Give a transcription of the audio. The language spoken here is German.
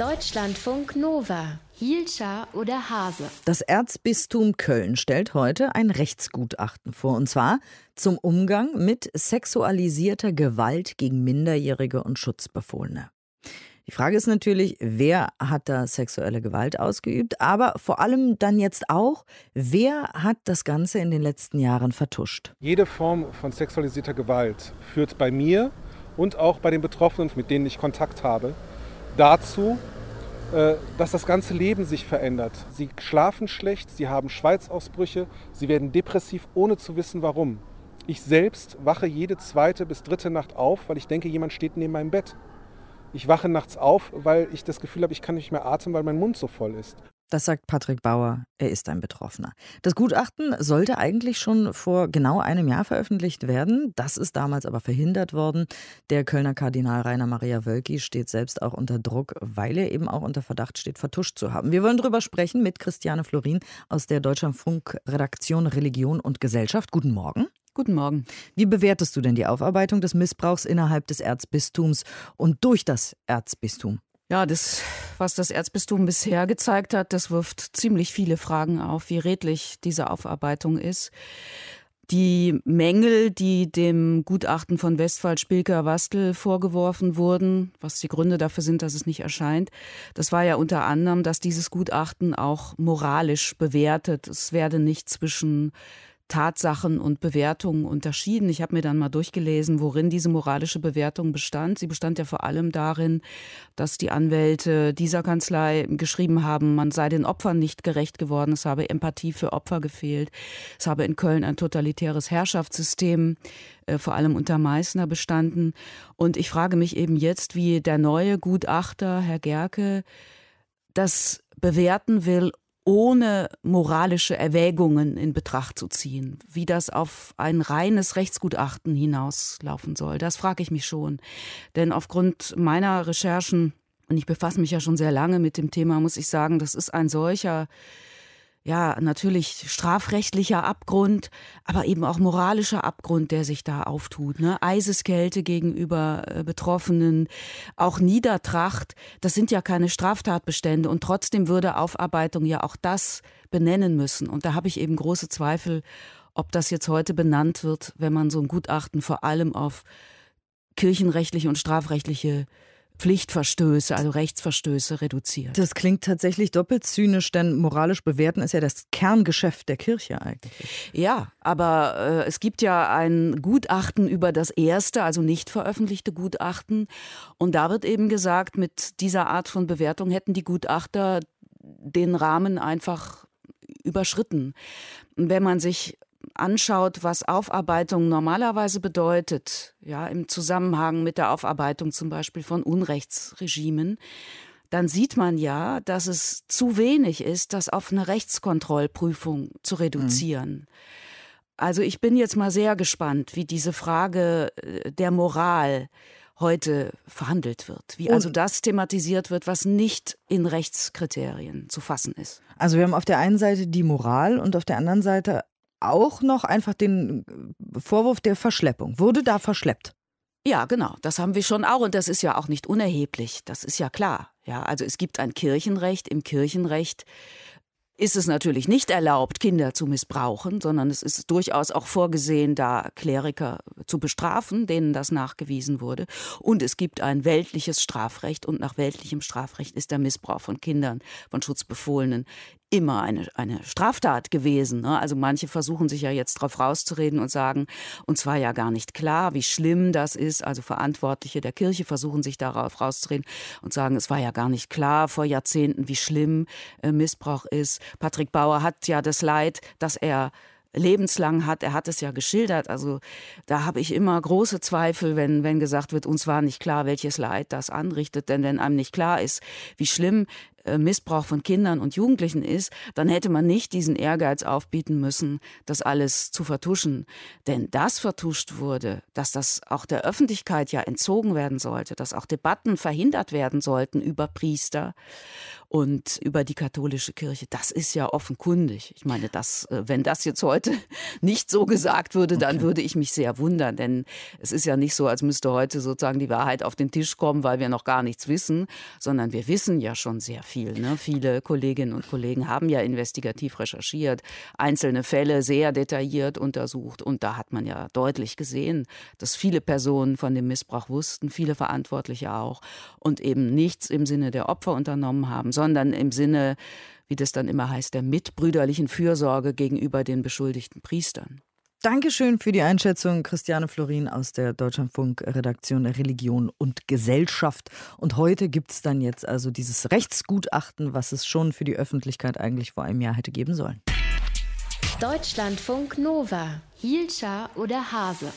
Deutschlandfunk Nova. Hielscher oder Hase? Das Erzbistum Köln stellt heute ein Rechtsgutachten vor, und zwar zum Umgang mit sexualisierter Gewalt gegen Minderjährige und Schutzbefohlene. Die Frage ist natürlich, wer hat da sexuelle Gewalt ausgeübt, aber vor allem dann jetzt auch, wer hat das Ganze in den letzten Jahren vertuscht? Jede Form von sexualisierter Gewalt führt bei mir und auch bei den Betroffenen, mit denen ich Kontakt habe, dazu, äh, dass das ganze Leben sich verändert. Sie schlafen schlecht, sie haben Schweißausbrüche, sie werden depressiv, ohne zu wissen warum. Ich selbst wache jede zweite bis dritte Nacht auf, weil ich denke, jemand steht neben meinem Bett. Ich wache nachts auf, weil ich das Gefühl habe, ich kann nicht mehr atmen, weil mein Mund so voll ist. Das sagt Patrick Bauer, er ist ein Betroffener. Das Gutachten sollte eigentlich schon vor genau einem Jahr veröffentlicht werden. Das ist damals aber verhindert worden. Der Kölner Kardinal Rainer Maria Wölki steht selbst auch unter Druck, weil er eben auch unter Verdacht steht, vertuscht zu haben. Wir wollen darüber sprechen mit Christiane Florin aus der Deutschlandfunk-Redaktion Religion und Gesellschaft. Guten Morgen. Guten Morgen. Wie bewertest du denn die Aufarbeitung des Missbrauchs innerhalb des Erzbistums und durch das Erzbistum? Ja, das, was das Erzbistum bisher gezeigt hat, das wirft ziemlich viele Fragen auf, wie redlich diese Aufarbeitung ist. Die Mängel, die dem Gutachten von Westphal Spilker Wastel vorgeworfen wurden, was die Gründe dafür sind, dass es nicht erscheint, das war ja unter anderem, dass dieses Gutachten auch moralisch bewertet. Es werde nicht zwischen Tatsachen und Bewertungen unterschieden. Ich habe mir dann mal durchgelesen, worin diese moralische Bewertung bestand. Sie bestand ja vor allem darin, dass die Anwälte dieser Kanzlei geschrieben haben, man sei den Opfern nicht gerecht geworden, es habe Empathie für Opfer gefehlt, es habe in Köln ein totalitäres Herrschaftssystem äh, vor allem unter Meißner bestanden. Und ich frage mich eben jetzt, wie der neue Gutachter, Herr Gerke, das bewerten will, ohne moralische Erwägungen in Betracht zu ziehen, wie das auf ein reines Rechtsgutachten hinauslaufen soll. Das frage ich mich schon. Denn aufgrund meiner Recherchen, und ich befasse mich ja schon sehr lange mit dem Thema, muss ich sagen, das ist ein solcher ja, natürlich strafrechtlicher Abgrund, aber eben auch moralischer Abgrund, der sich da auftut. Ne? Eiseskälte gegenüber äh, Betroffenen, auch Niedertracht, das sind ja keine Straftatbestände und trotzdem würde Aufarbeitung ja auch das benennen müssen. Und da habe ich eben große Zweifel, ob das jetzt heute benannt wird, wenn man so ein Gutachten vor allem auf kirchenrechtliche und strafrechtliche Pflichtverstöße, also Rechtsverstöße reduziert. Das klingt tatsächlich doppelt zynisch, denn moralisch bewerten ist ja das Kerngeschäft der Kirche eigentlich. Ja, aber äh, es gibt ja ein Gutachten über das erste, also nicht veröffentlichte Gutachten. Und da wird eben gesagt, mit dieser Art von Bewertung hätten die Gutachter den Rahmen einfach überschritten. Wenn man sich anschaut, was Aufarbeitung normalerweise bedeutet, ja, im Zusammenhang mit der Aufarbeitung zum Beispiel von Unrechtsregimen, dann sieht man ja, dass es zu wenig ist, das auf eine Rechtskontrollprüfung zu reduzieren. Mhm. Also ich bin jetzt mal sehr gespannt, wie diese Frage äh, der Moral heute verhandelt wird, wie also das thematisiert wird, was nicht in Rechtskriterien zu fassen ist. Also wir haben auf der einen Seite die Moral und auf der anderen Seite auch noch einfach den Vorwurf der Verschleppung. Wurde da verschleppt? Ja, genau. Das haben wir schon auch und das ist ja auch nicht unerheblich. Das ist ja klar. Ja, also es gibt ein Kirchenrecht. Im Kirchenrecht ist es natürlich nicht erlaubt, Kinder zu missbrauchen, sondern es ist durchaus auch vorgesehen, da Kleriker zu bestrafen, denen das nachgewiesen wurde. Und es gibt ein weltliches Strafrecht und nach weltlichem Strafrecht ist der Missbrauch von Kindern, von Schutzbefohlenen immer eine, eine Straftat gewesen. Ne? Also manche versuchen sich ja jetzt darauf rauszureden und sagen, uns war ja gar nicht klar, wie schlimm das ist. Also Verantwortliche der Kirche versuchen sich darauf rauszureden und sagen, es war ja gar nicht klar vor Jahrzehnten, wie schlimm äh, Missbrauch ist. Patrick Bauer hat ja das Leid, dass er lebenslang hat. Er hat es ja geschildert. Also da habe ich immer große Zweifel, wenn, wenn gesagt wird, uns war nicht klar, welches Leid das anrichtet. Denn wenn einem nicht klar ist, wie schlimm Missbrauch von Kindern und Jugendlichen ist, dann hätte man nicht diesen Ehrgeiz aufbieten müssen, das alles zu vertuschen. Denn das vertuscht wurde, dass das auch der Öffentlichkeit ja entzogen werden sollte, dass auch Debatten verhindert werden sollten über Priester und über die katholische Kirche. Das ist ja offenkundig. Ich meine, das, äh, wenn das jetzt heute nicht so gesagt würde, dann okay. würde ich mich sehr wundern, denn es ist ja nicht so, als müsste heute sozusagen die Wahrheit auf den Tisch kommen, weil wir noch gar nichts wissen, sondern wir wissen ja schon sehr viel. Ne? Viele Kolleginnen und Kollegen haben ja investigativ recherchiert, einzelne Fälle sehr detailliert untersucht und da hat man ja deutlich gesehen, dass viele Personen von dem Missbrauch wussten, viele Verantwortliche auch und eben nichts im Sinne der Opfer unternommen haben, sondern im Sinne, wie das dann immer heißt, der mitbrüderlichen Fürsorge gegenüber den beschuldigten Priestern. Dankeschön für die Einschätzung, Christiane Florin aus der Deutschlandfunk-Redaktion Religion und Gesellschaft. Und heute gibt es dann jetzt also dieses Rechtsgutachten, was es schon für die Öffentlichkeit eigentlich vor einem Jahr hätte geben sollen. Deutschlandfunk Nova, Hielscher oder Hase.